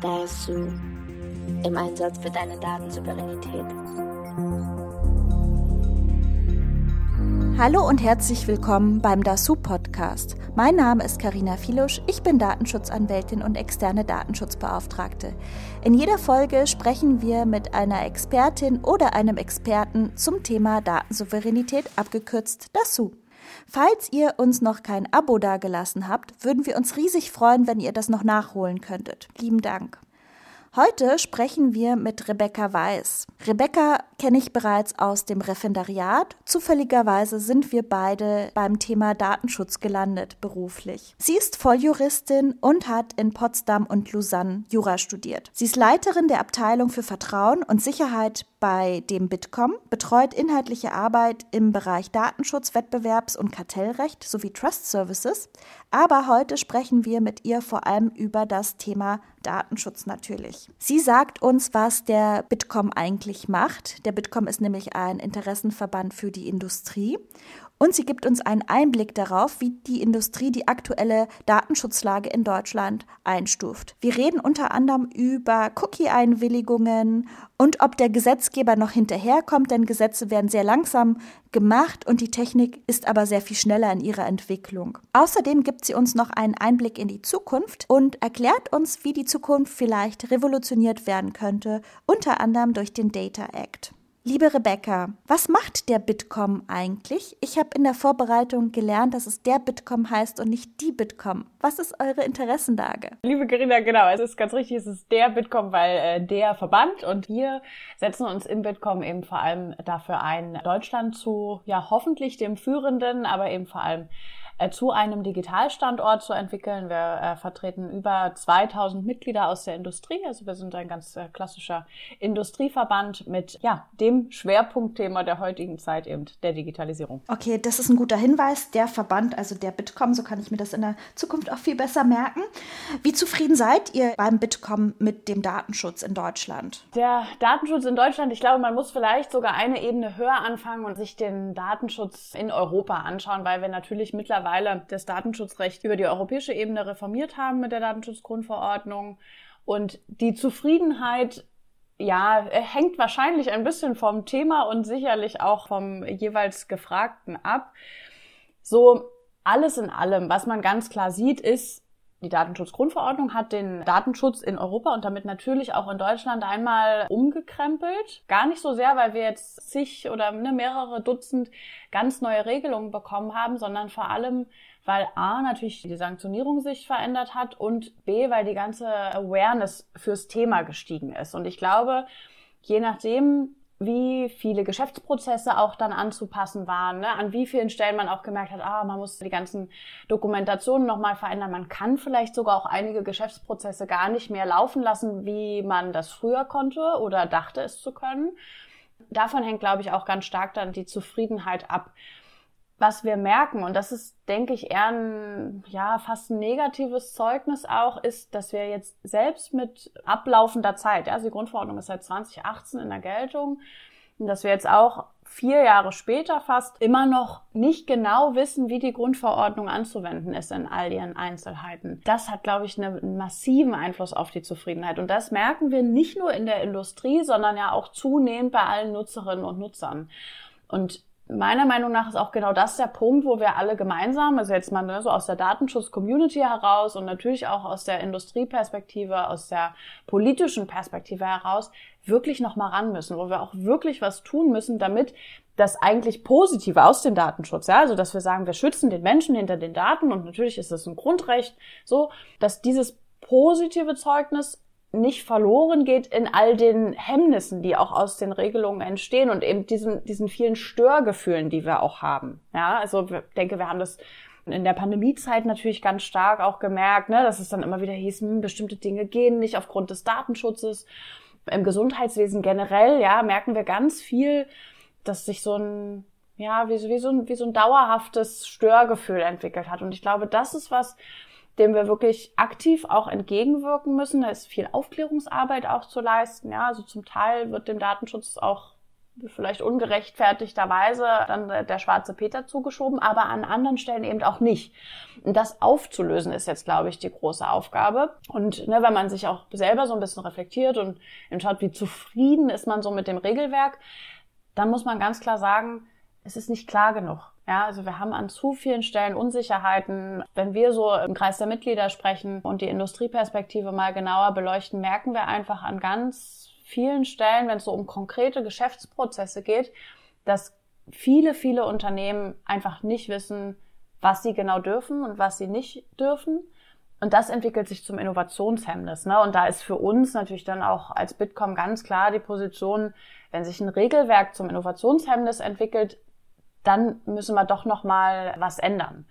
DASU im Einsatz für deine Datensouveränität. Hallo und herzlich willkommen beim DASU Podcast. Mein Name ist Karina Filusch, ich bin Datenschutzanwältin und externe Datenschutzbeauftragte. In jeder Folge sprechen wir mit einer Expertin oder einem Experten zum Thema Datensouveränität, abgekürzt DASU. Falls ihr uns noch kein Abo dagelassen habt, würden wir uns riesig freuen, wenn ihr das noch nachholen könntet. Lieben Dank. Heute sprechen wir mit Rebecca Weiß. Rebecca kenne ich bereits aus dem Referendariat. Zufälligerweise sind wir beide beim Thema Datenschutz gelandet beruflich. Sie ist Volljuristin und hat in Potsdam und Lausanne Jura studiert. Sie ist Leiterin der Abteilung für Vertrauen und Sicherheit bei dem Bitkom, betreut inhaltliche Arbeit im Bereich Datenschutz, Wettbewerbs- und Kartellrecht sowie Trust Services. Aber heute sprechen wir mit ihr vor allem über das Thema Datenschutz natürlich. Sie sagt uns, was der Bitkom eigentlich macht. Der Bitkom ist nämlich ein Interessenverband für die Industrie und sie gibt uns einen Einblick darauf, wie die Industrie die aktuelle Datenschutzlage in Deutschland einstuft. Wir reden unter anderem über Cookie-Einwilligungen und ob der Gesetzgeber noch hinterherkommt, denn Gesetze werden sehr langsam gemacht und die Technik ist aber sehr viel schneller in ihrer Entwicklung. Außerdem gibt sie uns noch einen Einblick in die Zukunft und erklärt uns, wie die Zukunft vielleicht revolutioniert werden könnte, unter anderem durch den Data Act. Liebe Rebecca, was macht der Bitkom eigentlich? Ich habe in der Vorbereitung gelernt, dass es der Bitkom heißt und nicht die Bitkom. Was ist eure Interessenlage? Liebe Corinna, genau, es ist ganz richtig, es ist der Bitkom, weil äh, der Verband und wir setzen uns im Bitkom eben vor allem dafür ein, Deutschland zu, ja, hoffentlich dem führenden, aber eben vor allem zu einem Digitalstandort zu entwickeln. Wir äh, vertreten über 2000 Mitglieder aus der Industrie. Also wir sind ein ganz äh, klassischer Industrieverband mit ja, dem Schwerpunktthema der heutigen Zeit eben der Digitalisierung. Okay, das ist ein guter Hinweis. Der Verband, also der Bitkom, so kann ich mir das in der Zukunft auch viel besser merken. Wie zufrieden seid ihr beim Bitkom mit dem Datenschutz in Deutschland? Der Datenschutz in Deutschland, ich glaube, man muss vielleicht sogar eine Ebene höher anfangen und sich den Datenschutz in Europa anschauen, weil wir natürlich mittlerweile mittlerweile das Datenschutzrecht über die europäische Ebene reformiert haben mit der Datenschutzgrundverordnung. Und die Zufriedenheit ja, hängt wahrscheinlich ein bisschen vom Thema und sicherlich auch vom jeweils Gefragten ab. So alles in allem, was man ganz klar sieht, ist, die Datenschutzgrundverordnung hat den Datenschutz in Europa und damit natürlich auch in Deutschland einmal umgekrempelt. Gar nicht so sehr, weil wir jetzt zig oder ne, mehrere Dutzend ganz neue Regelungen bekommen haben, sondern vor allem, weil A natürlich die Sanktionierung sich verändert hat und B, weil die ganze Awareness fürs Thema gestiegen ist. Und ich glaube, je nachdem, wie viele Geschäftsprozesse auch dann anzupassen waren, ne? an wie vielen Stellen man auch gemerkt hat, ah, man muss die ganzen Dokumentationen nochmal verändern. Man kann vielleicht sogar auch einige Geschäftsprozesse gar nicht mehr laufen lassen, wie man das früher konnte oder dachte es zu können. Davon hängt, glaube ich, auch ganz stark dann die Zufriedenheit ab was wir merken, und das ist, denke ich, eher ein, ja, fast ein negatives Zeugnis auch, ist, dass wir jetzt selbst mit ablaufender Zeit, ja, also die Grundverordnung ist seit 2018 in der Geltung, dass wir jetzt auch vier Jahre später fast immer noch nicht genau wissen, wie die Grundverordnung anzuwenden ist in all ihren Einzelheiten. Das hat, glaube ich, einen massiven Einfluss auf die Zufriedenheit. Und das merken wir nicht nur in der Industrie, sondern ja auch zunehmend bei allen Nutzerinnen und Nutzern. Und meiner Meinung nach ist auch genau das der Punkt, wo wir alle gemeinsam, also jetzt mal ne, so aus der Datenschutz-Community heraus und natürlich auch aus der Industrieperspektive, aus der politischen Perspektive heraus, wirklich nochmal ran müssen, wo wir auch wirklich was tun müssen, damit das eigentlich Positive aus dem Datenschutz, ja, also dass wir sagen, wir schützen den Menschen hinter den Daten und natürlich ist das ein Grundrecht, so, dass dieses positive Zeugnis nicht verloren geht in all den Hemmnissen, die auch aus den Regelungen entstehen und eben diesen, diesen vielen Störgefühlen, die wir auch haben. Ja, also ich denke, wir haben das in der Pandemiezeit natürlich ganz stark auch gemerkt, ne, dass es dann immer wieder hieß, hm, bestimmte Dinge gehen nicht aufgrund des Datenschutzes. Im Gesundheitswesen generell, ja, merken wir ganz viel, dass sich so ein, ja, wie, wie, so ein, wie so ein dauerhaftes Störgefühl entwickelt hat. Und ich glaube, das ist was, dem wir wirklich aktiv auch entgegenwirken müssen. Da ist viel Aufklärungsarbeit auch zu leisten. Ja, also zum Teil wird dem Datenschutz auch vielleicht ungerechtfertigterweise dann der schwarze Peter zugeschoben, aber an anderen Stellen eben auch nicht. Und das aufzulösen ist jetzt, glaube ich, die große Aufgabe. Und ne, wenn man sich auch selber so ein bisschen reflektiert und schaut, wie zufrieden ist man so mit dem Regelwerk, dann muss man ganz klar sagen, es ist nicht klar genug. Ja, also wir haben an zu vielen Stellen Unsicherheiten. Wenn wir so im Kreis der Mitglieder sprechen und die Industrieperspektive mal genauer beleuchten, merken wir einfach an ganz vielen Stellen, wenn es so um konkrete Geschäftsprozesse geht, dass viele, viele Unternehmen einfach nicht wissen, was sie genau dürfen und was sie nicht dürfen. Und das entwickelt sich zum Innovationshemmnis. Ne? Und da ist für uns natürlich dann auch als Bitkom ganz klar die Position, wenn sich ein Regelwerk zum Innovationshemmnis entwickelt, dann müssen wir doch noch mal was ändern.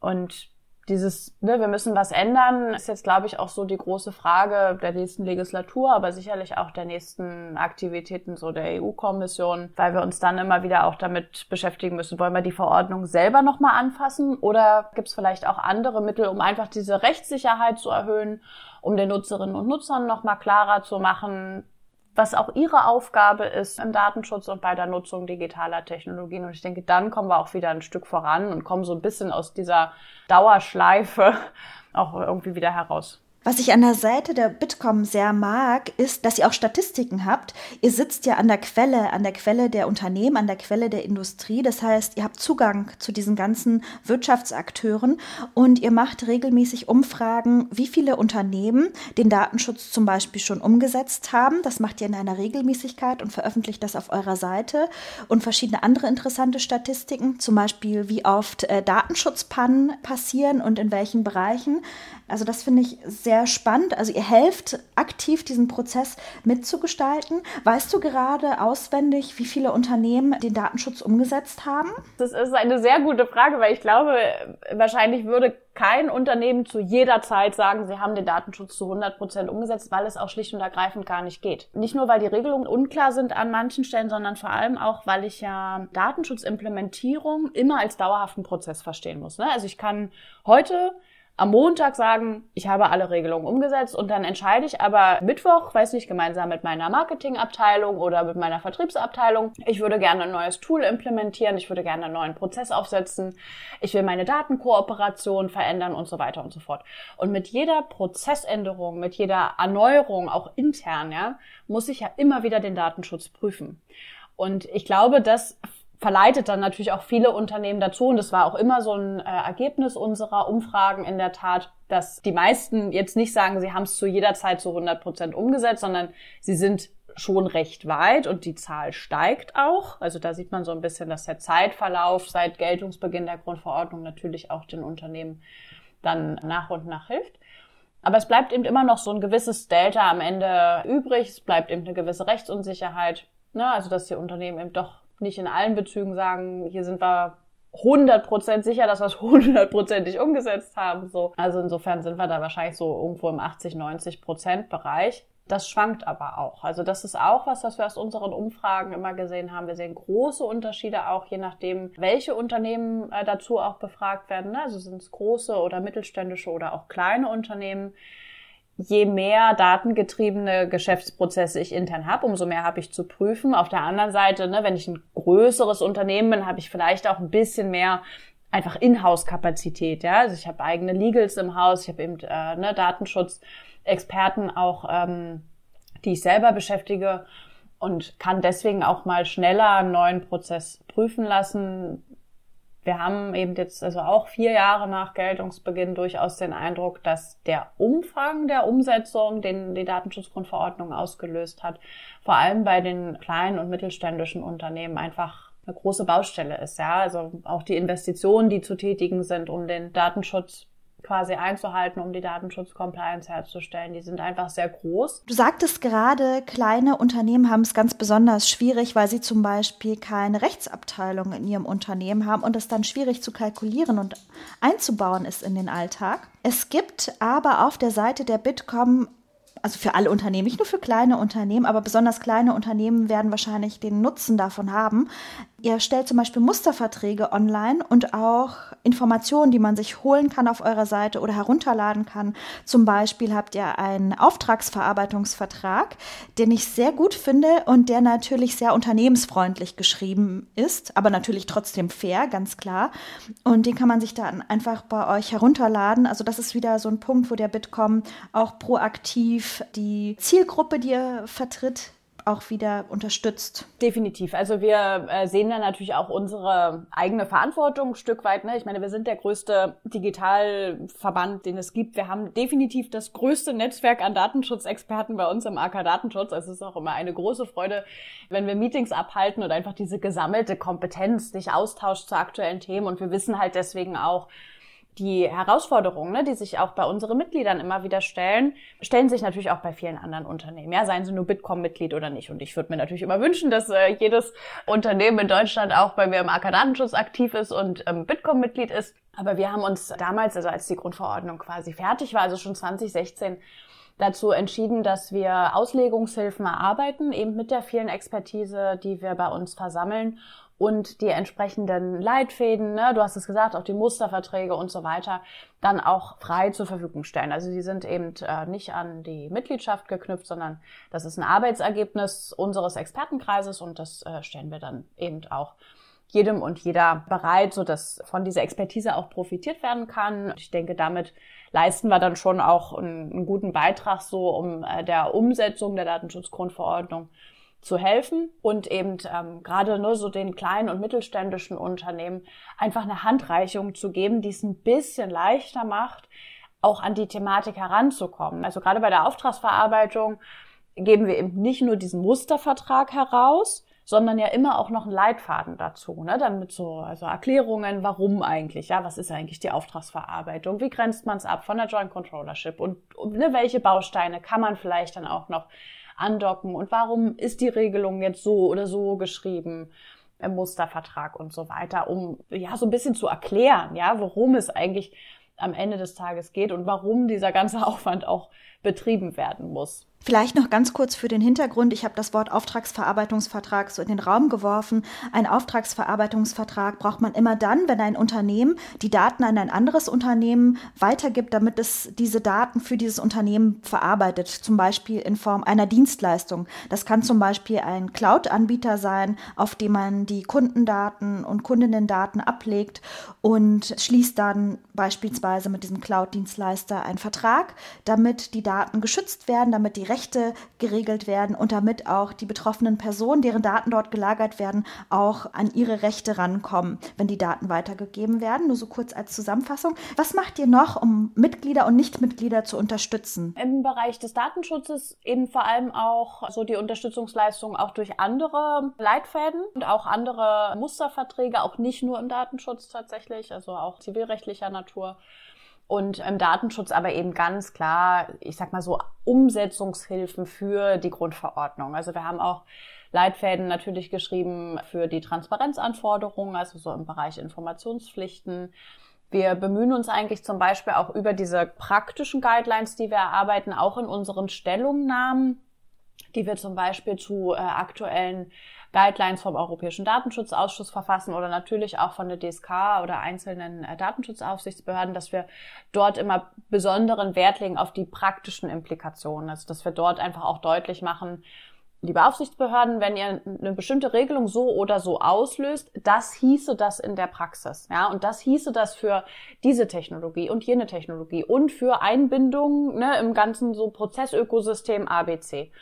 Und dieses, ne, wir müssen was ändern, ist jetzt, glaube ich, auch so die große Frage der nächsten Legislatur, aber sicherlich auch der nächsten Aktivitäten so der EU-Kommission, weil wir uns dann immer wieder auch damit beschäftigen müssen, wollen wir die Verordnung selber nochmal anfassen oder gibt es vielleicht auch andere Mittel, um einfach diese Rechtssicherheit zu erhöhen, um den Nutzerinnen und Nutzern nochmal klarer zu machen, was auch ihre Aufgabe ist im Datenschutz und bei der Nutzung digitaler Technologien. Und ich denke, dann kommen wir auch wieder ein Stück voran und kommen so ein bisschen aus dieser Dauerschleife auch irgendwie wieder heraus. Was ich an der Seite der Bitkom sehr mag, ist, dass ihr auch Statistiken habt. Ihr sitzt ja an der Quelle, an der Quelle der Unternehmen, an der Quelle der Industrie. Das heißt, ihr habt Zugang zu diesen ganzen Wirtschaftsakteuren und ihr macht regelmäßig Umfragen, wie viele Unternehmen den Datenschutz zum Beispiel schon umgesetzt haben. Das macht ihr in einer Regelmäßigkeit und veröffentlicht das auf eurer Seite und verschiedene andere interessante Statistiken, zum Beispiel wie oft äh, Datenschutzpannen passieren und in welchen Bereichen. Also das finde ich sehr spannend. Also ihr helft aktiv diesen Prozess mitzugestalten. Weißt du gerade auswendig, wie viele Unternehmen den Datenschutz umgesetzt haben? Das ist eine sehr gute Frage, weil ich glaube, wahrscheinlich würde kein Unternehmen zu jeder Zeit sagen, sie haben den Datenschutz zu 100 Prozent umgesetzt, weil es auch schlicht und ergreifend gar nicht geht. Nicht nur, weil die Regelungen unklar sind an manchen Stellen, sondern vor allem auch, weil ich ja Datenschutzimplementierung immer als dauerhaften Prozess verstehen muss. Ne? Also ich kann heute am Montag sagen, ich habe alle Regelungen umgesetzt und dann entscheide ich aber Mittwoch, weiß nicht, gemeinsam mit meiner Marketingabteilung oder mit meiner Vertriebsabteilung, ich würde gerne ein neues Tool implementieren, ich würde gerne einen neuen Prozess aufsetzen, ich will meine Datenkooperation verändern und so weiter und so fort. Und mit jeder Prozessänderung, mit jeder Erneuerung, auch intern, ja, muss ich ja immer wieder den Datenschutz prüfen. Und ich glaube, dass verleitet dann natürlich auch viele Unternehmen dazu. Und das war auch immer so ein äh, Ergebnis unserer Umfragen in der Tat, dass die meisten jetzt nicht sagen, sie haben es zu jeder Zeit zu 100 Prozent umgesetzt, sondern sie sind schon recht weit und die Zahl steigt auch. Also da sieht man so ein bisschen, dass der Zeitverlauf seit Geltungsbeginn der Grundverordnung natürlich auch den Unternehmen dann nach und nach hilft. Aber es bleibt eben immer noch so ein gewisses Delta am Ende übrig. Es bleibt eben eine gewisse Rechtsunsicherheit. Ne? Also dass die Unternehmen eben doch nicht in allen Bezügen sagen, hier sind wir 100% sicher, dass wir es hundertprozentig umgesetzt haben. So. Also insofern sind wir da wahrscheinlich so irgendwo im 80, 90% Bereich. Das schwankt aber auch. Also das ist auch was, was wir aus unseren Umfragen immer gesehen haben. Wir sehen große Unterschiede auch, je nachdem, welche Unternehmen äh, dazu auch befragt werden. Also sind es große oder mittelständische oder auch kleine Unternehmen je mehr datengetriebene Geschäftsprozesse ich intern habe, umso mehr habe ich zu prüfen. Auf der anderen Seite, ne, wenn ich ein größeres Unternehmen bin, habe ich vielleicht auch ein bisschen mehr einfach Inhouse-Kapazität. Ja? Also ich habe eigene Legals im Haus, ich habe eben äh, ne, Datenschutzexperten auch, ähm, die ich selber beschäftige und kann deswegen auch mal schneller einen neuen Prozess prüfen lassen, wir haben eben jetzt also auch vier Jahre nach Geltungsbeginn durchaus den Eindruck, dass der Umfang der Umsetzung, den die Datenschutzgrundverordnung ausgelöst hat, vor allem bei den kleinen und mittelständischen Unternehmen einfach eine große Baustelle ist. Ja, also auch die Investitionen, die zu tätigen sind, um den Datenschutz quasi einzuhalten, um die Datenschutz-Compliance herzustellen. Die sind einfach sehr groß. Du sagtest gerade, kleine Unternehmen haben es ganz besonders schwierig, weil sie zum Beispiel keine Rechtsabteilung in ihrem Unternehmen haben und es dann schwierig zu kalkulieren und einzubauen ist in den Alltag. Es gibt aber auf der Seite der Bitkom also für alle Unternehmen, nicht nur für kleine Unternehmen, aber besonders kleine Unternehmen werden wahrscheinlich den Nutzen davon haben, Ihr stellt zum Beispiel Musterverträge online und auch Informationen, die man sich holen kann auf eurer Seite oder herunterladen kann. Zum Beispiel habt ihr einen Auftragsverarbeitungsvertrag, den ich sehr gut finde und der natürlich sehr unternehmensfreundlich geschrieben ist, aber natürlich trotzdem fair, ganz klar. Und den kann man sich dann einfach bei euch herunterladen. Also das ist wieder so ein Punkt, wo der Bitkom auch proaktiv die Zielgruppe, die ihr vertritt, auch wieder unterstützt. Definitiv. Also wir äh, sehen da natürlich auch unsere eigene Verantwortung ein Stück weit. Ne? Ich meine, wir sind der größte Digitalverband, den es gibt. Wir haben definitiv das größte Netzwerk an Datenschutzexperten bei uns im AK Datenschutz. Also es ist auch immer eine große Freude, wenn wir Meetings abhalten und einfach diese gesammelte Kompetenz sich austauscht zu aktuellen Themen. Und wir wissen halt deswegen auch, die Herausforderungen, ne, die sich auch bei unseren Mitgliedern immer wieder stellen, stellen sich natürlich auch bei vielen anderen Unternehmen. Ja, seien sie nur Bitkom-Mitglied oder nicht. Und ich würde mir natürlich immer wünschen, dass äh, jedes Unternehmen in Deutschland auch bei mir im AK Datenschutz aktiv ist und ähm, Bitkom-Mitglied ist. Aber wir haben uns damals, also als die Grundverordnung quasi fertig war, also schon 2016, dazu entschieden, dass wir Auslegungshilfen erarbeiten, eben mit der vielen Expertise, die wir bei uns versammeln und die entsprechenden Leitfäden, ne, du hast es gesagt, auch die Musterverträge und so weiter, dann auch frei zur Verfügung stellen. Also die sind eben äh, nicht an die Mitgliedschaft geknüpft, sondern das ist ein Arbeitsergebnis unseres Expertenkreises und das äh, stellen wir dann eben auch jedem und jeder bereit, so dass von dieser Expertise auch profitiert werden kann. Ich denke, damit leisten wir dann schon auch einen, einen guten Beitrag so um äh, der Umsetzung der Datenschutzgrundverordnung zu helfen und eben ähm, gerade nur so den kleinen und mittelständischen Unternehmen einfach eine Handreichung zu geben, die es ein bisschen leichter macht, auch an die Thematik heranzukommen. Also gerade bei der Auftragsverarbeitung geben wir eben nicht nur diesen Mustervertrag heraus, sondern ja immer auch noch einen Leitfaden dazu, ne? Dann mit so also Erklärungen, warum eigentlich, ja, was ist eigentlich die Auftragsverarbeitung, wie grenzt man es ab von der Joint Controllership und, und ne, welche Bausteine kann man vielleicht dann auch noch andocken und warum ist die Regelung jetzt so oder so geschrieben im Mustervertrag und so weiter, um ja so ein bisschen zu erklären, ja, worum es eigentlich am Ende des Tages geht und warum dieser ganze Aufwand auch betrieben werden muss. Vielleicht noch ganz kurz für den Hintergrund. Ich habe das Wort Auftragsverarbeitungsvertrag so in den Raum geworfen. Ein Auftragsverarbeitungsvertrag braucht man immer dann, wenn ein Unternehmen die Daten an ein anderes Unternehmen weitergibt, damit es diese Daten für dieses Unternehmen verarbeitet, zum Beispiel in Form einer Dienstleistung. Das kann zum Beispiel ein Cloud-Anbieter sein, auf dem man die Kundendaten und Kundinnendaten ablegt und schließt dann beispielsweise mit diesem Cloud-Dienstleister einen Vertrag, damit die Daten geschützt werden, damit die Rechte geregelt werden und damit auch die betroffenen Personen, deren Daten dort gelagert werden, auch an ihre Rechte rankommen, wenn die Daten weitergegeben werden. Nur so kurz als Zusammenfassung. Was macht ihr noch, um Mitglieder und Nichtmitglieder zu unterstützen? Im Bereich des Datenschutzes eben vor allem auch so die Unterstützungsleistung auch durch andere Leitfäden und auch andere Musterverträge, auch nicht nur im Datenschutz tatsächlich, also auch zivilrechtlicher Natur und im Datenschutz aber eben ganz klar, ich sag mal so, Umsetzungshilfen für die Grundverordnung. Also wir haben auch Leitfäden natürlich geschrieben für die Transparenzanforderungen, also so im Bereich Informationspflichten. Wir bemühen uns eigentlich zum Beispiel auch über diese praktischen Guidelines, die wir erarbeiten, auch in unseren Stellungnahmen, die wir zum Beispiel zu äh, aktuellen Guidelines vom Europäischen Datenschutzausschuss verfassen oder natürlich auch von der DSK oder einzelnen äh, Datenschutzaufsichtsbehörden, dass wir dort immer besonderen Wert legen auf die praktischen Implikationen. Also dass wir dort einfach auch deutlich machen, liebe Aufsichtsbehörden, wenn ihr eine bestimmte Regelung so oder so auslöst, das hieße das in der Praxis, ja, und das hieße das für diese Technologie und jene Technologie und für Einbindung ne, im ganzen so Prozessökosystem ABC,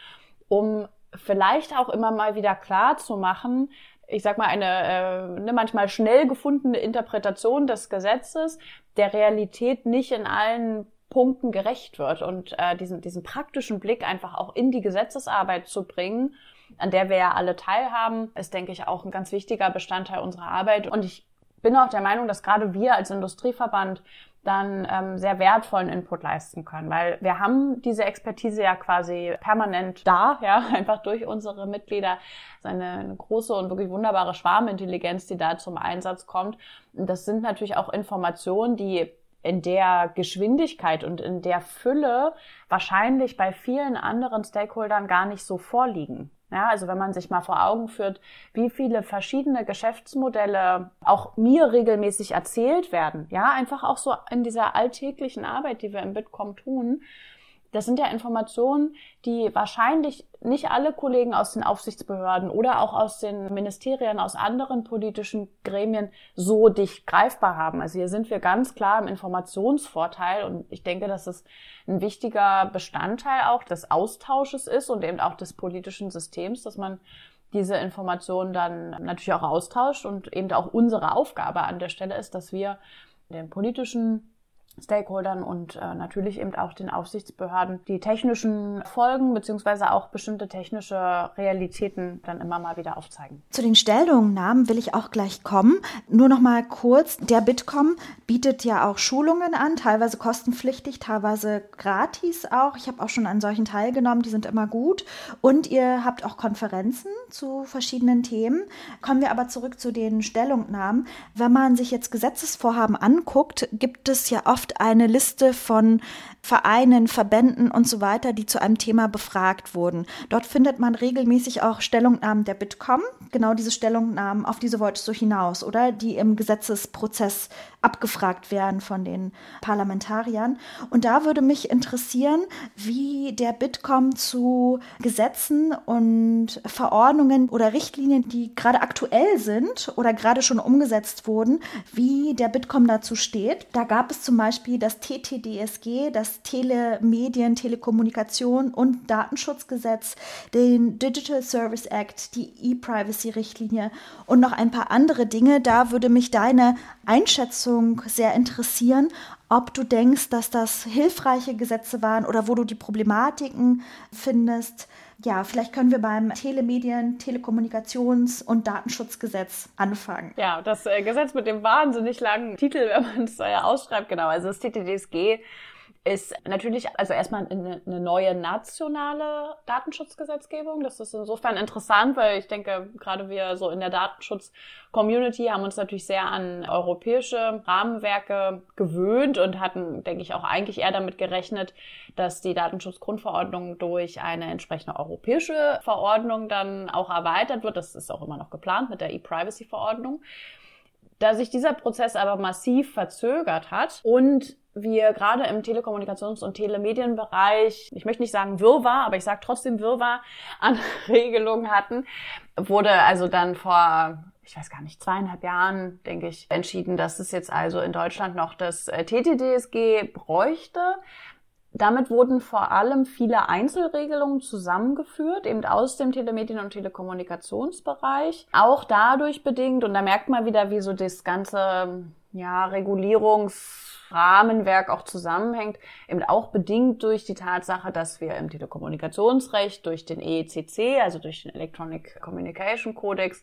um vielleicht auch immer mal wieder klar zu machen, ich sag mal, eine, äh, eine manchmal schnell gefundene Interpretation des Gesetzes der Realität nicht in allen Punkten gerecht wird und äh, diesen, diesen praktischen Blick einfach auch in die Gesetzesarbeit zu bringen, an der wir ja alle teilhaben, ist, denke ich, auch ein ganz wichtiger Bestandteil unserer Arbeit. Und ich bin auch der Meinung, dass gerade wir als Industrieverband dann ähm, sehr wertvollen Input leisten können, weil wir haben diese Expertise ja quasi permanent da, ja, einfach durch unsere Mitglieder, eine, eine große und wirklich wunderbare Schwarmintelligenz, die da zum Einsatz kommt. Und das sind natürlich auch Informationen, die in der Geschwindigkeit und in der Fülle wahrscheinlich bei vielen anderen Stakeholdern gar nicht so vorliegen. Ja, also wenn man sich mal vor Augen führt, wie viele verschiedene Geschäftsmodelle auch mir regelmäßig erzählt werden, ja, einfach auch so in dieser alltäglichen Arbeit, die wir im Bitkom tun, das sind ja Informationen, die wahrscheinlich nicht alle Kollegen aus den Aufsichtsbehörden oder auch aus den Ministerien, aus anderen politischen Gremien so dicht greifbar haben. Also hier sind wir ganz klar im Informationsvorteil und ich denke, dass es ein wichtiger Bestandteil auch des Austausches ist und eben auch des politischen Systems, dass man diese Informationen dann natürlich auch austauscht und eben auch unsere Aufgabe an der Stelle ist, dass wir den politischen Stakeholdern und äh, natürlich eben auch den Aufsichtsbehörden die technischen Folgen beziehungsweise auch bestimmte technische Realitäten dann immer mal wieder aufzeigen. Zu den Stellungnahmen will ich auch gleich kommen. Nur noch mal kurz, der Bitkom bietet ja auch Schulungen an, teilweise kostenpflichtig, teilweise gratis auch. Ich habe auch schon an solchen teilgenommen, die sind immer gut. Und ihr habt auch Konferenzen zu verschiedenen Themen. Kommen wir aber zurück zu den Stellungnahmen. Wenn man sich jetzt Gesetzesvorhaben anguckt, gibt es ja oft oft eine Liste von Vereinen, Verbänden und so weiter, die zu einem Thema befragt wurden. Dort findet man regelmäßig auch Stellungnahmen der Bitkom, genau diese Stellungnahmen, auf diese wolltest du hinaus, oder? Die im Gesetzesprozess abgefragt werden von den Parlamentariern. Und da würde mich interessieren, wie der Bitkom zu Gesetzen und Verordnungen oder Richtlinien, die gerade aktuell sind oder gerade schon umgesetzt wurden, wie der Bitkom dazu steht. Da gab es zum Beispiel das TTDSG, das Telemedien, Telekommunikation und Datenschutzgesetz, den Digital Service Act, die E-Privacy-Richtlinie und noch ein paar andere Dinge. Da würde mich deine Einschätzung sehr interessieren, ob du denkst, dass das hilfreiche Gesetze waren oder wo du die Problematiken findest. Ja, vielleicht können wir beim Telemedien, Telekommunikations- und Datenschutzgesetz anfangen. Ja, das äh, Gesetz mit dem wahnsinnig langen Titel, wenn man es äh, ausschreibt, genau. Also das TTDSG ist natürlich also erstmal eine, neue nationale Datenschutzgesetzgebung. Das ist insofern interessant, weil ich denke, gerade wir so in der Datenschutz-Community haben uns natürlich sehr an europäische Rahmenwerke gewöhnt und hatten, denke ich, auch eigentlich eher damit gerechnet, dass die Datenschutzgrundverordnung durch eine entsprechende europäische Verordnung dann auch erweitert wird. Das ist auch immer noch geplant mit der E-Privacy-Verordnung. Da sich dieser Prozess aber massiv verzögert hat und wir gerade im Telekommunikations- und Telemedienbereich, ich möchte nicht sagen Wirrwarr, aber ich sage trotzdem Wirrwarr an Regelungen hatten, wurde also dann vor ich weiß gar nicht, zweieinhalb Jahren, denke ich, entschieden, dass es jetzt also in Deutschland noch das äh, TTDSG bräuchte. Damit wurden vor allem viele Einzelregelungen zusammengeführt, eben aus dem Telemedien- und Telekommunikationsbereich. Auch dadurch bedingt, und da merkt man wieder, wie so das ganze ja, Regulierungsrahmenwerk auch zusammenhängt, eben auch bedingt durch die Tatsache, dass wir im Telekommunikationsrecht durch den EECC, also durch den Electronic Communication Codex,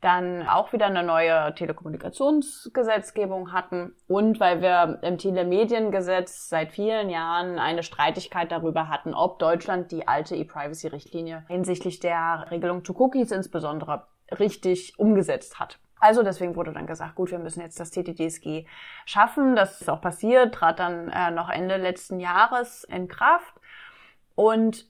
dann auch wieder eine neue Telekommunikationsgesetzgebung hatten und weil wir im Telemediengesetz seit vielen Jahren eine Streitigkeit darüber hatten, ob Deutschland die alte E-Privacy-Richtlinie hinsichtlich der Regelung zu Cookies insbesondere richtig umgesetzt hat. Also deswegen wurde dann gesagt, gut, wir müssen jetzt das TTDSG schaffen. Das ist auch passiert, trat dann äh, noch Ende letzten Jahres in Kraft und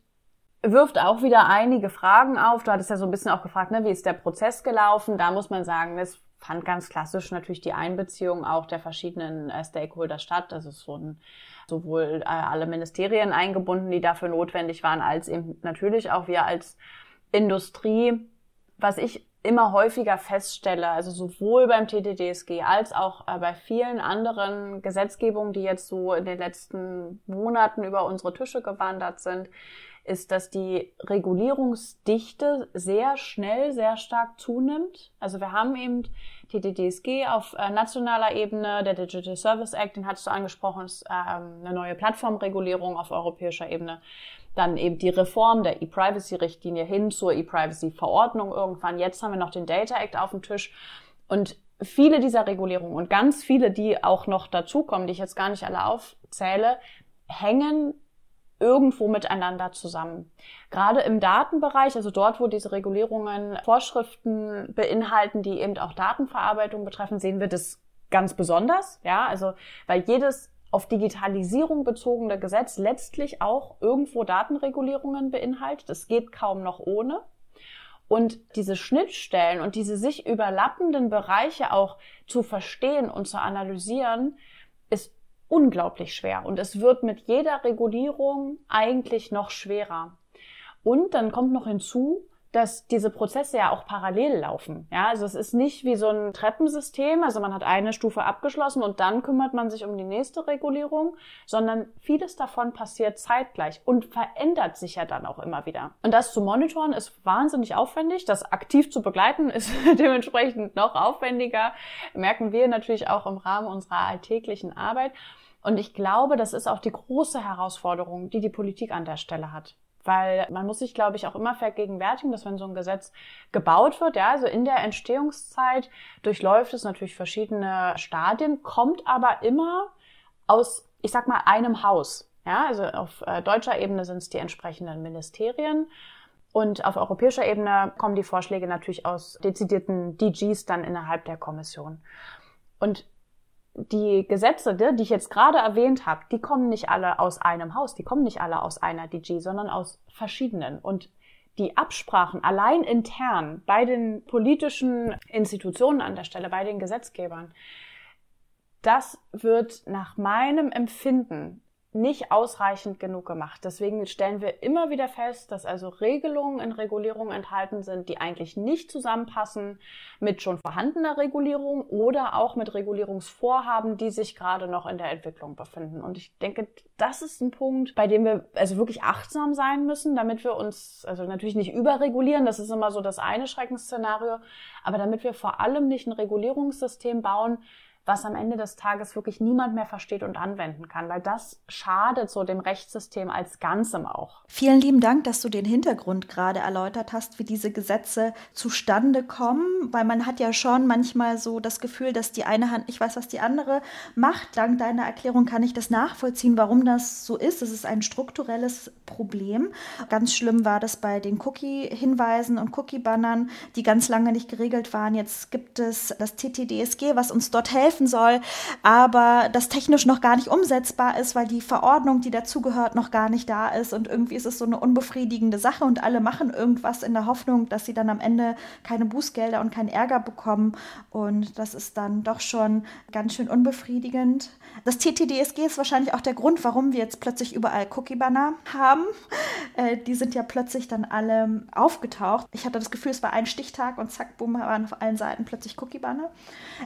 wirft auch wieder einige Fragen auf. Du hattest ja so ein bisschen auch gefragt, ne, wie ist der Prozess gelaufen? Da muss man sagen, es fand ganz klassisch natürlich die Einbeziehung auch der verschiedenen äh, Stakeholder statt. Also es wurden sowohl äh, alle Ministerien eingebunden, die dafür notwendig waren, als eben natürlich auch wir als Industrie. Was ich immer häufiger feststelle, also sowohl beim TTDSG als auch äh, bei vielen anderen Gesetzgebungen, die jetzt so in den letzten Monaten über unsere Tische gewandert sind, ist, dass die Regulierungsdichte sehr schnell, sehr stark zunimmt. Also wir haben eben TTDSG auf äh, nationaler Ebene, der Digital Service Act, den hattest du angesprochen, ist ähm, eine neue Plattformregulierung auf europäischer Ebene dann eben die Reform der E-Privacy-Richtlinie hin zur E-Privacy-Verordnung irgendwann. Jetzt haben wir noch den Data Act auf dem Tisch. Und viele dieser Regulierungen und ganz viele, die auch noch dazukommen, die ich jetzt gar nicht alle aufzähle, hängen irgendwo miteinander zusammen. Gerade im Datenbereich, also dort, wo diese Regulierungen Vorschriften beinhalten, die eben auch Datenverarbeitung betreffen, sehen wir das ganz besonders. Ja, also, weil jedes auf Digitalisierung bezogene Gesetz letztlich auch irgendwo Datenregulierungen beinhaltet. Es geht kaum noch ohne. Und diese Schnittstellen und diese sich überlappenden Bereiche auch zu verstehen und zu analysieren, ist unglaublich schwer. Und es wird mit jeder Regulierung eigentlich noch schwerer. Und dann kommt noch hinzu, dass diese Prozesse ja auch parallel laufen. Ja, also es ist nicht wie so ein Treppensystem, also man hat eine Stufe abgeschlossen und dann kümmert man sich um die nächste Regulierung, sondern vieles davon passiert zeitgleich und verändert sich ja dann auch immer wieder. Und das zu monitoren ist wahnsinnig aufwendig, das aktiv zu begleiten ist dementsprechend noch aufwendiger, merken wir natürlich auch im Rahmen unserer alltäglichen Arbeit. Und ich glaube, das ist auch die große Herausforderung, die die Politik an der Stelle hat. Weil man muss sich, glaube ich, auch immer vergegenwärtigen, dass wenn so ein Gesetz gebaut wird, ja, also in der Entstehungszeit durchläuft es natürlich verschiedene Stadien, kommt aber immer aus, ich sag mal, einem Haus. Ja, also auf äh, deutscher Ebene sind es die entsprechenden Ministerien. Und auf europäischer Ebene kommen die Vorschläge natürlich aus dezidierten DGs dann innerhalb der Kommission. Und die Gesetze, die ich jetzt gerade erwähnt habe, die kommen nicht alle aus einem Haus, die kommen nicht alle aus einer DG, sondern aus verschiedenen. Und die Absprachen allein intern bei den politischen Institutionen an der Stelle, bei den Gesetzgebern, das wird nach meinem Empfinden nicht ausreichend genug gemacht. Deswegen stellen wir immer wieder fest, dass also Regelungen in Regulierungen enthalten sind, die eigentlich nicht zusammenpassen mit schon vorhandener Regulierung oder auch mit Regulierungsvorhaben, die sich gerade noch in der Entwicklung befinden. Und ich denke, das ist ein Punkt, bei dem wir also wirklich achtsam sein müssen, damit wir uns also natürlich nicht überregulieren, das ist immer so das eine Schreckensszenario, aber damit wir vor allem nicht ein Regulierungssystem bauen, was am Ende des Tages wirklich niemand mehr versteht und anwenden kann, weil das schadet so dem Rechtssystem als Ganzem auch. Vielen lieben Dank, dass du den Hintergrund gerade erläutert hast, wie diese Gesetze zustande kommen, weil man hat ja schon manchmal so das Gefühl, dass die eine Hand nicht weiß, was die andere macht. Dank deiner Erklärung kann ich das nachvollziehen, warum das so ist. Es ist ein strukturelles Problem. Ganz schlimm war das bei den Cookie-Hinweisen und Cookie-Bannern, die ganz lange nicht geregelt waren. Jetzt gibt es das TTDSG, was uns dort helfen helfen soll, aber das technisch noch gar nicht umsetzbar ist, weil die Verordnung, die dazugehört, noch gar nicht da ist und irgendwie ist es so eine unbefriedigende Sache und alle machen irgendwas in der Hoffnung, dass sie dann am Ende keine Bußgelder und keinen Ärger bekommen und das ist dann doch schon ganz schön unbefriedigend. Das TTDSG ist wahrscheinlich auch der Grund, warum wir jetzt plötzlich überall Cookie-Banner haben. Äh, die sind ja plötzlich dann alle aufgetaucht. Ich hatte das Gefühl, es war ein Stichtag und zack, boom, waren auf allen Seiten plötzlich Cookie-Banner.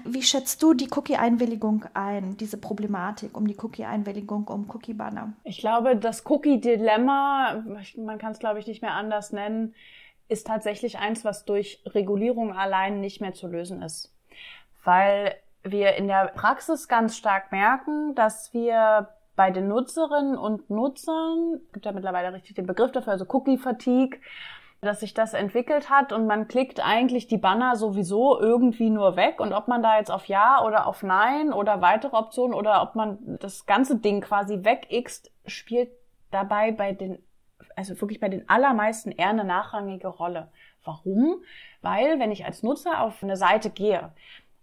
Wie schätzt du die Cookie-Einwilligung ein, diese Problematik um die Cookie-Einwilligung, um Cookie-Banner? Ich glaube, das Cookie-Dilemma, man kann es glaube ich nicht mehr anders nennen, ist tatsächlich eins, was durch Regulierung allein nicht mehr zu lösen ist. Weil wir in der Praxis ganz stark merken, dass wir bei den Nutzerinnen und Nutzern, gibt ja mittlerweile richtig den Begriff dafür, also Cookie-Fatigue, dass sich das entwickelt hat und man klickt eigentlich die Banner sowieso irgendwie nur weg und ob man da jetzt auf Ja oder auf Nein oder weitere Optionen oder ob man das ganze Ding quasi wegixt, spielt dabei bei den, also wirklich bei den allermeisten eher eine nachrangige Rolle. Warum? Weil, wenn ich als Nutzer auf eine Seite gehe,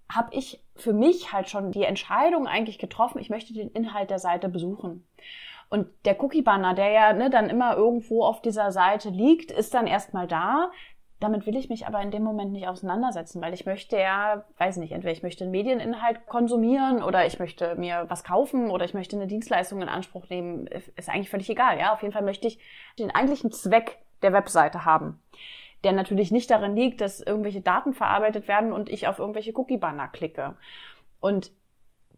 habe ich für mich halt schon die Entscheidung eigentlich getroffen, ich möchte den Inhalt der Seite besuchen. Und der Cookie-Banner, der ja ne, dann immer irgendwo auf dieser Seite liegt, ist dann erstmal da. Damit will ich mich aber in dem Moment nicht auseinandersetzen, weil ich möchte ja, weiß nicht, entweder ich möchte einen Medieninhalt konsumieren oder ich möchte mir was kaufen oder ich möchte eine Dienstleistung in Anspruch nehmen. Ist eigentlich völlig egal, ja. Auf jeden Fall möchte ich den eigentlichen Zweck der Webseite haben. Der natürlich nicht darin liegt, dass irgendwelche Daten verarbeitet werden und ich auf irgendwelche Cookie-Banner klicke. Und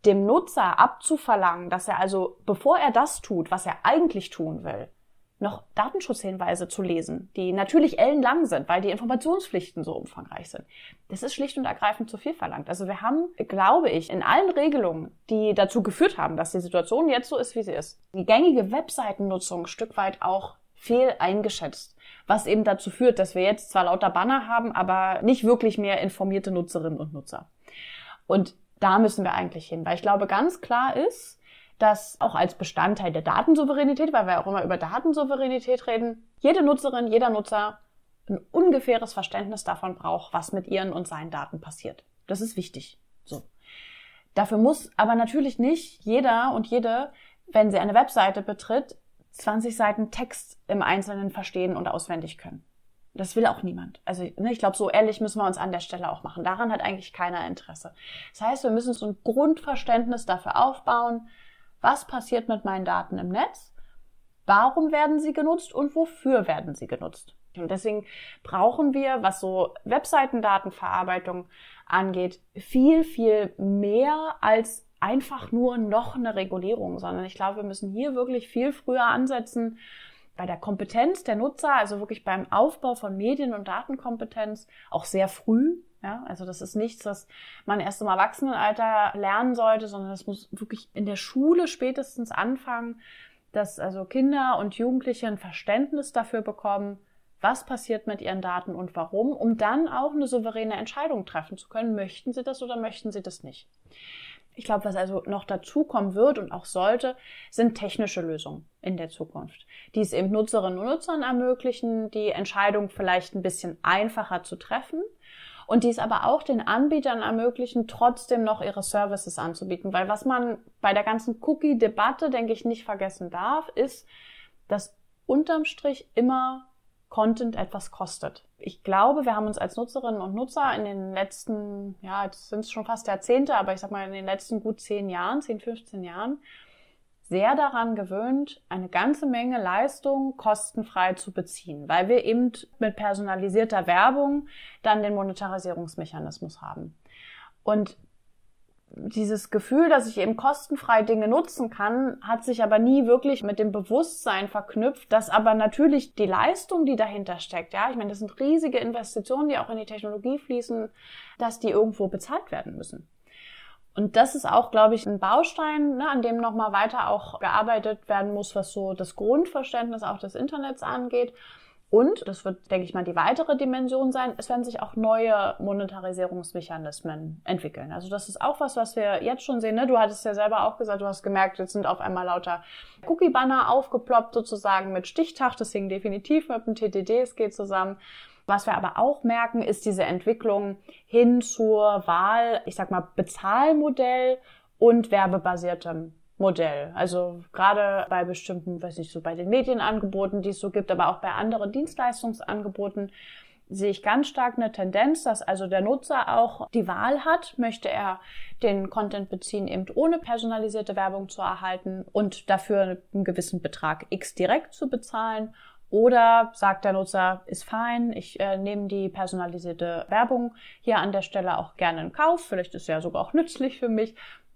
dem Nutzer abzuverlangen, dass er also, bevor er das tut, was er eigentlich tun will, noch Datenschutzhinweise zu lesen, die natürlich ellenlang sind, weil die Informationspflichten so umfangreich sind. Das ist schlicht und ergreifend zu viel verlangt. Also wir haben, glaube ich, in allen Regelungen, die dazu geführt haben, dass die Situation jetzt so ist, wie sie ist, die gängige Webseitennutzung ein Stück weit auch fehl eingeschätzt. Was eben dazu führt, dass wir jetzt zwar lauter Banner haben, aber nicht wirklich mehr informierte Nutzerinnen und Nutzer. Und da müssen wir eigentlich hin, weil ich glaube, ganz klar ist, dass auch als Bestandteil der Datensouveränität, weil wir auch immer über Datensouveränität reden, jede Nutzerin, jeder Nutzer ein ungefähres Verständnis davon braucht, was mit ihren und seinen Daten passiert. Das ist wichtig. So. Dafür muss aber natürlich nicht jeder und jede, wenn sie eine Webseite betritt, 20 Seiten Text im Einzelnen verstehen und auswendig können. Das will auch niemand. Also ne, ich glaube, so ehrlich müssen wir uns an der Stelle auch machen. Daran hat eigentlich keiner Interesse. Das heißt, wir müssen so ein Grundverständnis dafür aufbauen, was passiert mit meinen Daten im Netz, warum werden sie genutzt und wofür werden sie genutzt. Und deswegen brauchen wir, was so Webseitendatenverarbeitung angeht, viel, viel mehr als einfach nur noch eine Regulierung, sondern ich glaube, wir müssen hier wirklich viel früher ansetzen bei der Kompetenz der Nutzer, also wirklich beim Aufbau von Medien- und Datenkompetenz auch sehr früh. Ja, also das ist nichts, was man erst im Erwachsenenalter lernen sollte, sondern das muss wirklich in der Schule spätestens anfangen, dass also Kinder und Jugendliche ein Verständnis dafür bekommen, was passiert mit ihren Daten und warum, um dann auch eine souveräne Entscheidung treffen zu können, möchten sie das oder möchten sie das nicht. Ich glaube, was also noch dazukommen wird und auch sollte, sind technische Lösungen in der Zukunft, die es eben Nutzerinnen und Nutzern ermöglichen, die Entscheidung vielleicht ein bisschen einfacher zu treffen und die es aber auch den Anbietern ermöglichen, trotzdem noch ihre Services anzubieten. Weil was man bei der ganzen Cookie-Debatte, denke ich, nicht vergessen darf, ist, dass unterm Strich immer Content etwas kostet. Ich glaube, wir haben uns als Nutzerinnen und Nutzer in den letzten, ja, jetzt sind es schon fast Jahrzehnte, aber ich sag mal in den letzten gut zehn Jahren, 10, 15 Jahren, sehr daran gewöhnt, eine ganze Menge Leistung kostenfrei zu beziehen, weil wir eben mit personalisierter Werbung dann den Monetarisierungsmechanismus haben. Und dieses Gefühl, dass ich eben kostenfrei Dinge nutzen kann, hat sich aber nie wirklich mit dem Bewusstsein verknüpft, dass aber natürlich die Leistung, die dahinter steckt, ja, ich meine, das sind riesige Investitionen, die auch in die Technologie fließen, dass die irgendwo bezahlt werden müssen. Und das ist auch, glaube ich, ein Baustein, ne, an dem nochmal weiter auch gearbeitet werden muss, was so das Grundverständnis auch des Internets angeht. Und, das wird, denke ich mal, die weitere Dimension sein, es werden sich auch neue Monetarisierungsmechanismen entwickeln. Also das ist auch was, was wir jetzt schon sehen. Ne? Du hattest ja selber auch gesagt, du hast gemerkt, jetzt sind auf einmal lauter Cookie-Banner aufgeploppt, sozusagen mit Stichtag. Das hing definitiv mit dem TTDSG zusammen. Was wir aber auch merken, ist diese Entwicklung hin zur Wahl, ich sag mal, Bezahlmodell und werbebasiertem Modell. Also gerade bei bestimmten, weiß nicht, so bei den Medienangeboten, die es so gibt, aber auch bei anderen Dienstleistungsangeboten sehe ich ganz stark eine Tendenz, dass also der Nutzer auch die Wahl hat, möchte er den Content beziehen, eben ohne personalisierte Werbung zu erhalten und dafür einen gewissen Betrag X direkt zu bezahlen. Oder sagt der Nutzer, ist fein, ich äh, nehme die personalisierte Werbung hier an der Stelle auch gerne in Kauf, vielleicht ist ja sogar auch nützlich für mich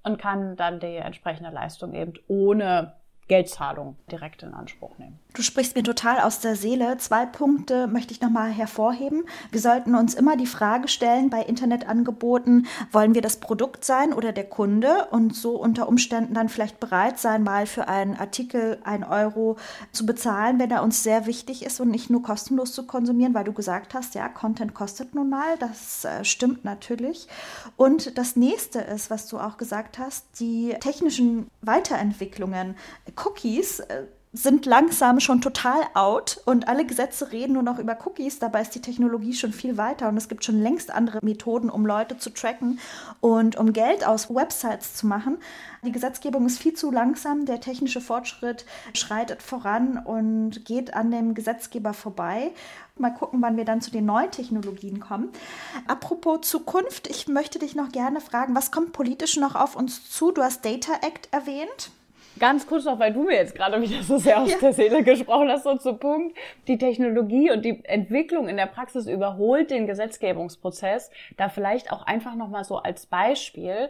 und kann dann die entsprechende Leistung eben ohne Geldzahlung direkt in Anspruch nehmen. Du sprichst mir total aus der Seele. Zwei Punkte möchte ich nochmal hervorheben. Wir sollten uns immer die Frage stellen bei Internetangeboten, wollen wir das Produkt sein oder der Kunde und so unter Umständen dann vielleicht bereit sein, mal für einen Artikel ein Euro zu bezahlen, wenn er uns sehr wichtig ist und nicht nur kostenlos zu konsumieren, weil du gesagt hast, ja, Content kostet nun mal. Das äh, stimmt natürlich. Und das nächste ist, was du auch gesagt hast, die technischen Weiterentwicklungen Cookies äh, sind langsam schon total out und alle Gesetze reden nur noch über Cookies. Dabei ist die Technologie schon viel weiter und es gibt schon längst andere Methoden, um Leute zu tracken und um Geld aus Websites zu machen. Die Gesetzgebung ist viel zu langsam. Der technische Fortschritt schreitet voran und geht an dem Gesetzgeber vorbei. Mal gucken, wann wir dann zu den neuen Technologien kommen. Apropos Zukunft, ich möchte dich noch gerne fragen, was kommt politisch noch auf uns zu? Du hast Data Act erwähnt. Ganz kurz noch, weil du mir jetzt gerade wieder so sehr aus ja. der Seele gesprochen hast, so zu Punkt. Die Technologie und die Entwicklung in der Praxis überholt den Gesetzgebungsprozess. Da vielleicht auch einfach nochmal so als Beispiel,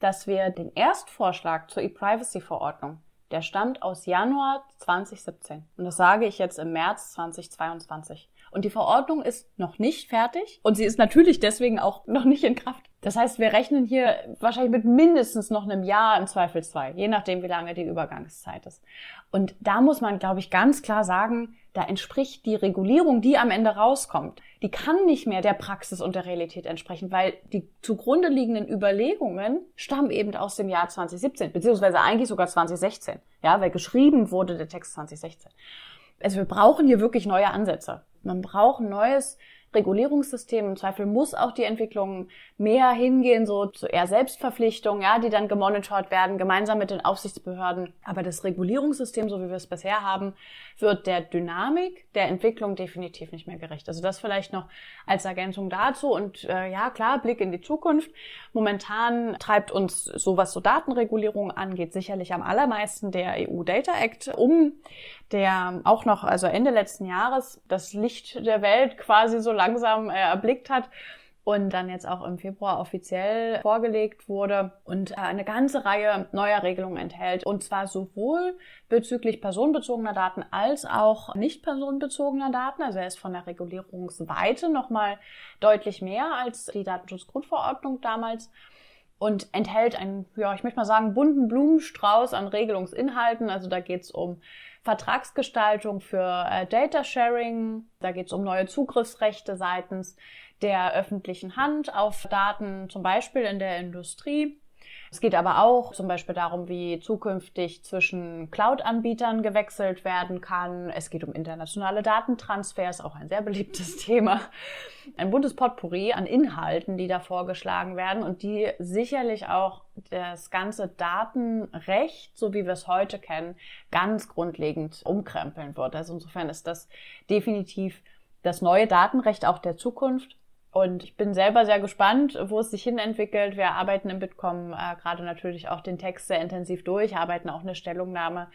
dass wir den Erstvorschlag zur E-Privacy-Verordnung, der stammt aus Januar 2017. Und das sage ich jetzt im März 2022. Und die Verordnung ist noch nicht fertig und sie ist natürlich deswegen auch noch nicht in Kraft. Das heißt, wir rechnen hier wahrscheinlich mit mindestens noch einem Jahr im Zweifelsfall, je nachdem, wie lange die Übergangszeit ist. Und da muss man, glaube ich, ganz klar sagen, da entspricht die Regulierung, die am Ende rauskommt, die kann nicht mehr der Praxis und der Realität entsprechen, weil die zugrunde liegenden Überlegungen stammen eben aus dem Jahr 2017, beziehungsweise eigentlich sogar 2016, ja, weil geschrieben wurde der Text 2016. Also wir brauchen hier wirklich neue Ansätze. Man braucht ein neues Regulierungssystem. Im Zweifel muss auch die Entwicklung mehr hingehen, so zu eher Selbstverpflichtungen, ja, die dann gemonitort werden, gemeinsam mit den Aufsichtsbehörden. Aber das Regulierungssystem, so wie wir es bisher haben, wird der Dynamik der Entwicklung definitiv nicht mehr gerecht. Also das vielleicht noch als Ergänzung dazu. Und äh, ja, klar, Blick in die Zukunft. Momentan treibt uns so was so Datenregulierung angeht, sicherlich am allermeisten der EU Data Act um, der auch noch, also Ende letzten Jahres, das Licht der Welt quasi so langsam äh, erblickt hat und dann jetzt auch im Februar offiziell vorgelegt wurde und äh, eine ganze Reihe neuer Regelungen enthält. Und zwar sowohl bezüglich personenbezogener Daten als auch nicht personenbezogener Daten. Also er ist von der Regulierungsweite nochmal deutlich mehr als die Datenschutzgrundverordnung damals und enthält einen, ja, ich möchte mal sagen, bunten Blumenstrauß an Regelungsinhalten. Also da geht es um Vertragsgestaltung für äh, Data Sharing, da geht es um neue Zugriffsrechte seitens der öffentlichen Hand auf Daten, zum Beispiel in der Industrie. Es geht aber auch zum Beispiel darum, wie zukünftig zwischen Cloud-Anbietern gewechselt werden kann. Es geht um internationale Datentransfers, auch ein sehr beliebtes Thema. Ein buntes Potpourri an Inhalten, die da vorgeschlagen werden und die sicherlich auch das ganze Datenrecht, so wie wir es heute kennen, ganz grundlegend umkrempeln wird. Also insofern ist das definitiv das neue Datenrecht auch der Zukunft. Und ich bin selber sehr gespannt, wo es sich hin entwickelt. Wir arbeiten im Bitkom äh, gerade natürlich auch den Text sehr intensiv durch, arbeiten auch eine Stellungnahme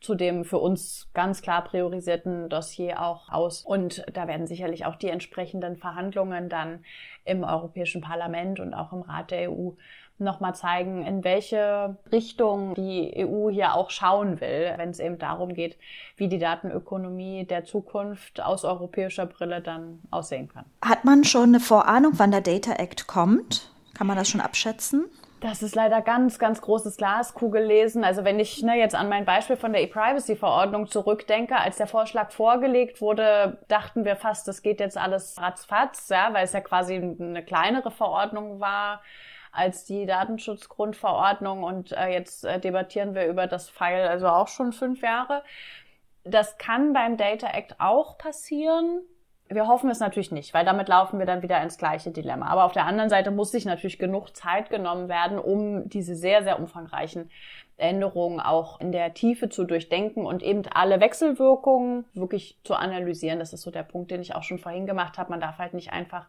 zu dem für uns ganz klar priorisierten Dossier auch aus. Und da werden sicherlich auch die entsprechenden Verhandlungen dann im Europäischen Parlament und auch im Rat der EU nochmal zeigen, in welche Richtung die EU hier auch schauen will, wenn es eben darum geht, wie die Datenökonomie der Zukunft aus europäischer Brille dann aussehen kann. Hat man schon eine Vorahnung, wann der Data Act kommt? Kann man das schon abschätzen? Das ist leider ganz, ganz großes Glaskugel lesen. Also wenn ich ne, jetzt an mein Beispiel von der E-Privacy-Verordnung zurückdenke, als der Vorschlag vorgelegt wurde, dachten wir fast, das geht jetzt alles ratzfatz, ja, weil es ja quasi eine kleinere Verordnung war als die Datenschutzgrundverordnung und äh, jetzt äh, debattieren wir über das Pfeil also auch schon fünf Jahre. Das kann beim Data Act auch passieren. Wir hoffen es natürlich nicht, weil damit laufen wir dann wieder ins gleiche Dilemma. Aber auf der anderen Seite muss sich natürlich genug Zeit genommen werden, um diese sehr, sehr umfangreichen Änderungen auch in der Tiefe zu durchdenken und eben alle Wechselwirkungen wirklich zu analysieren. Das ist so der Punkt, den ich auch schon vorhin gemacht habe. Man darf halt nicht einfach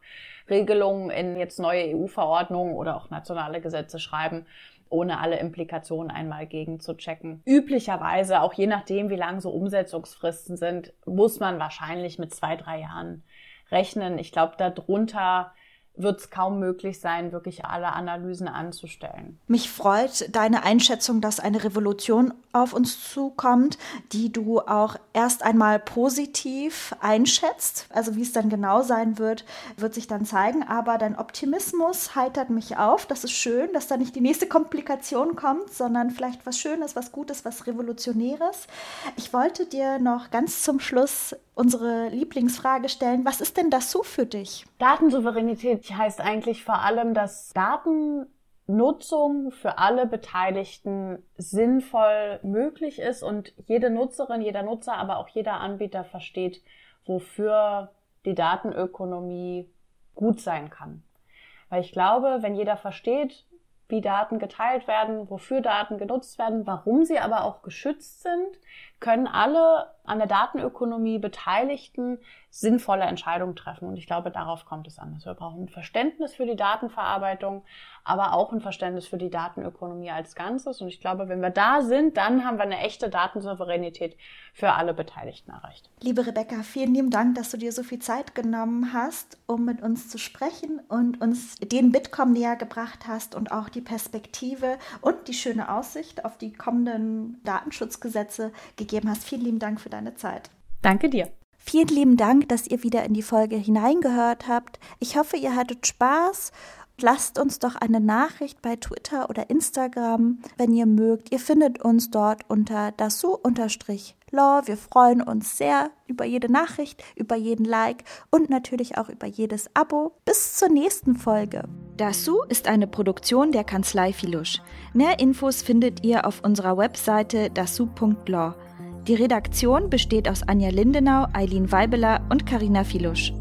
Regelungen in jetzt neue EU-Verordnungen oder auch nationale Gesetze schreiben, ohne alle Implikationen einmal gegen zu checken. Üblicherweise, auch je nachdem, wie lang so Umsetzungsfristen sind, muss man wahrscheinlich mit zwei, drei Jahren rechnen. Ich glaube, darunter wird es kaum möglich sein, wirklich alle Analysen anzustellen. Mich freut deine Einschätzung, dass eine Revolution auf uns zukommt, die du auch erst einmal positiv einschätzt. Also wie es dann genau sein wird, wird sich dann zeigen. Aber dein Optimismus heitert mich auf. Das ist schön, dass da nicht die nächste Komplikation kommt, sondern vielleicht was Schönes, was Gutes, was Revolutionäres. Ich wollte dir noch ganz zum Schluss unsere Lieblingsfrage stellen. Was ist denn das so für dich? Datensouveränität heißt eigentlich vor allem, dass Datennutzung für alle Beteiligten sinnvoll möglich ist und jede Nutzerin, jeder Nutzer, aber auch jeder Anbieter versteht, wofür die Datenökonomie gut sein kann. Weil ich glaube, wenn jeder versteht, wie Daten geteilt werden, wofür Daten genutzt werden, warum sie aber auch geschützt sind, können alle an der Datenökonomie Beteiligten sinnvolle Entscheidungen treffen. Und ich glaube, darauf kommt es an. Also wir brauchen ein Verständnis für die Datenverarbeitung, aber auch ein Verständnis für die Datenökonomie als Ganzes. Und ich glaube, wenn wir da sind, dann haben wir eine echte Datensouveränität für alle Beteiligten erreicht. Liebe Rebecca, vielen lieben Dank, dass du dir so viel Zeit genommen hast, um mit uns zu sprechen und uns den Bitkom näher gebracht hast und auch die Perspektive und die schöne Aussicht auf die kommenden Datenschutzgesetze gegeben hast. Vielen lieben Dank für deine Zeit. Danke dir. Vielen lieben Dank, dass ihr wieder in die Folge hineingehört habt. Ich hoffe, ihr hattet Spaß. Lasst uns doch eine Nachricht bei Twitter oder Instagram, wenn ihr mögt. Ihr findet uns dort unter dasu-law. Wir freuen uns sehr über jede Nachricht, über jeden Like und natürlich auch über jedes Abo. Bis zur nächsten Folge. Dasu ist eine Produktion der Kanzlei Filusch. Mehr Infos findet ihr auf unserer Webseite dasu.law. Die Redaktion besteht aus Anja Lindenau, Eileen Weibeler und Karina Filusch.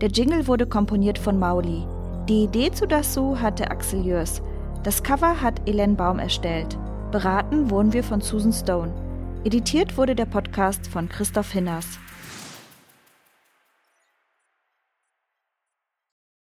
Der Jingle wurde komponiert von Mauli. Die Idee zu Dasu hatte Axel Jörs. Das Cover hat Elen Baum erstellt. Beraten wurden wir von Susan Stone. Editiert wurde der Podcast von Christoph Hinners.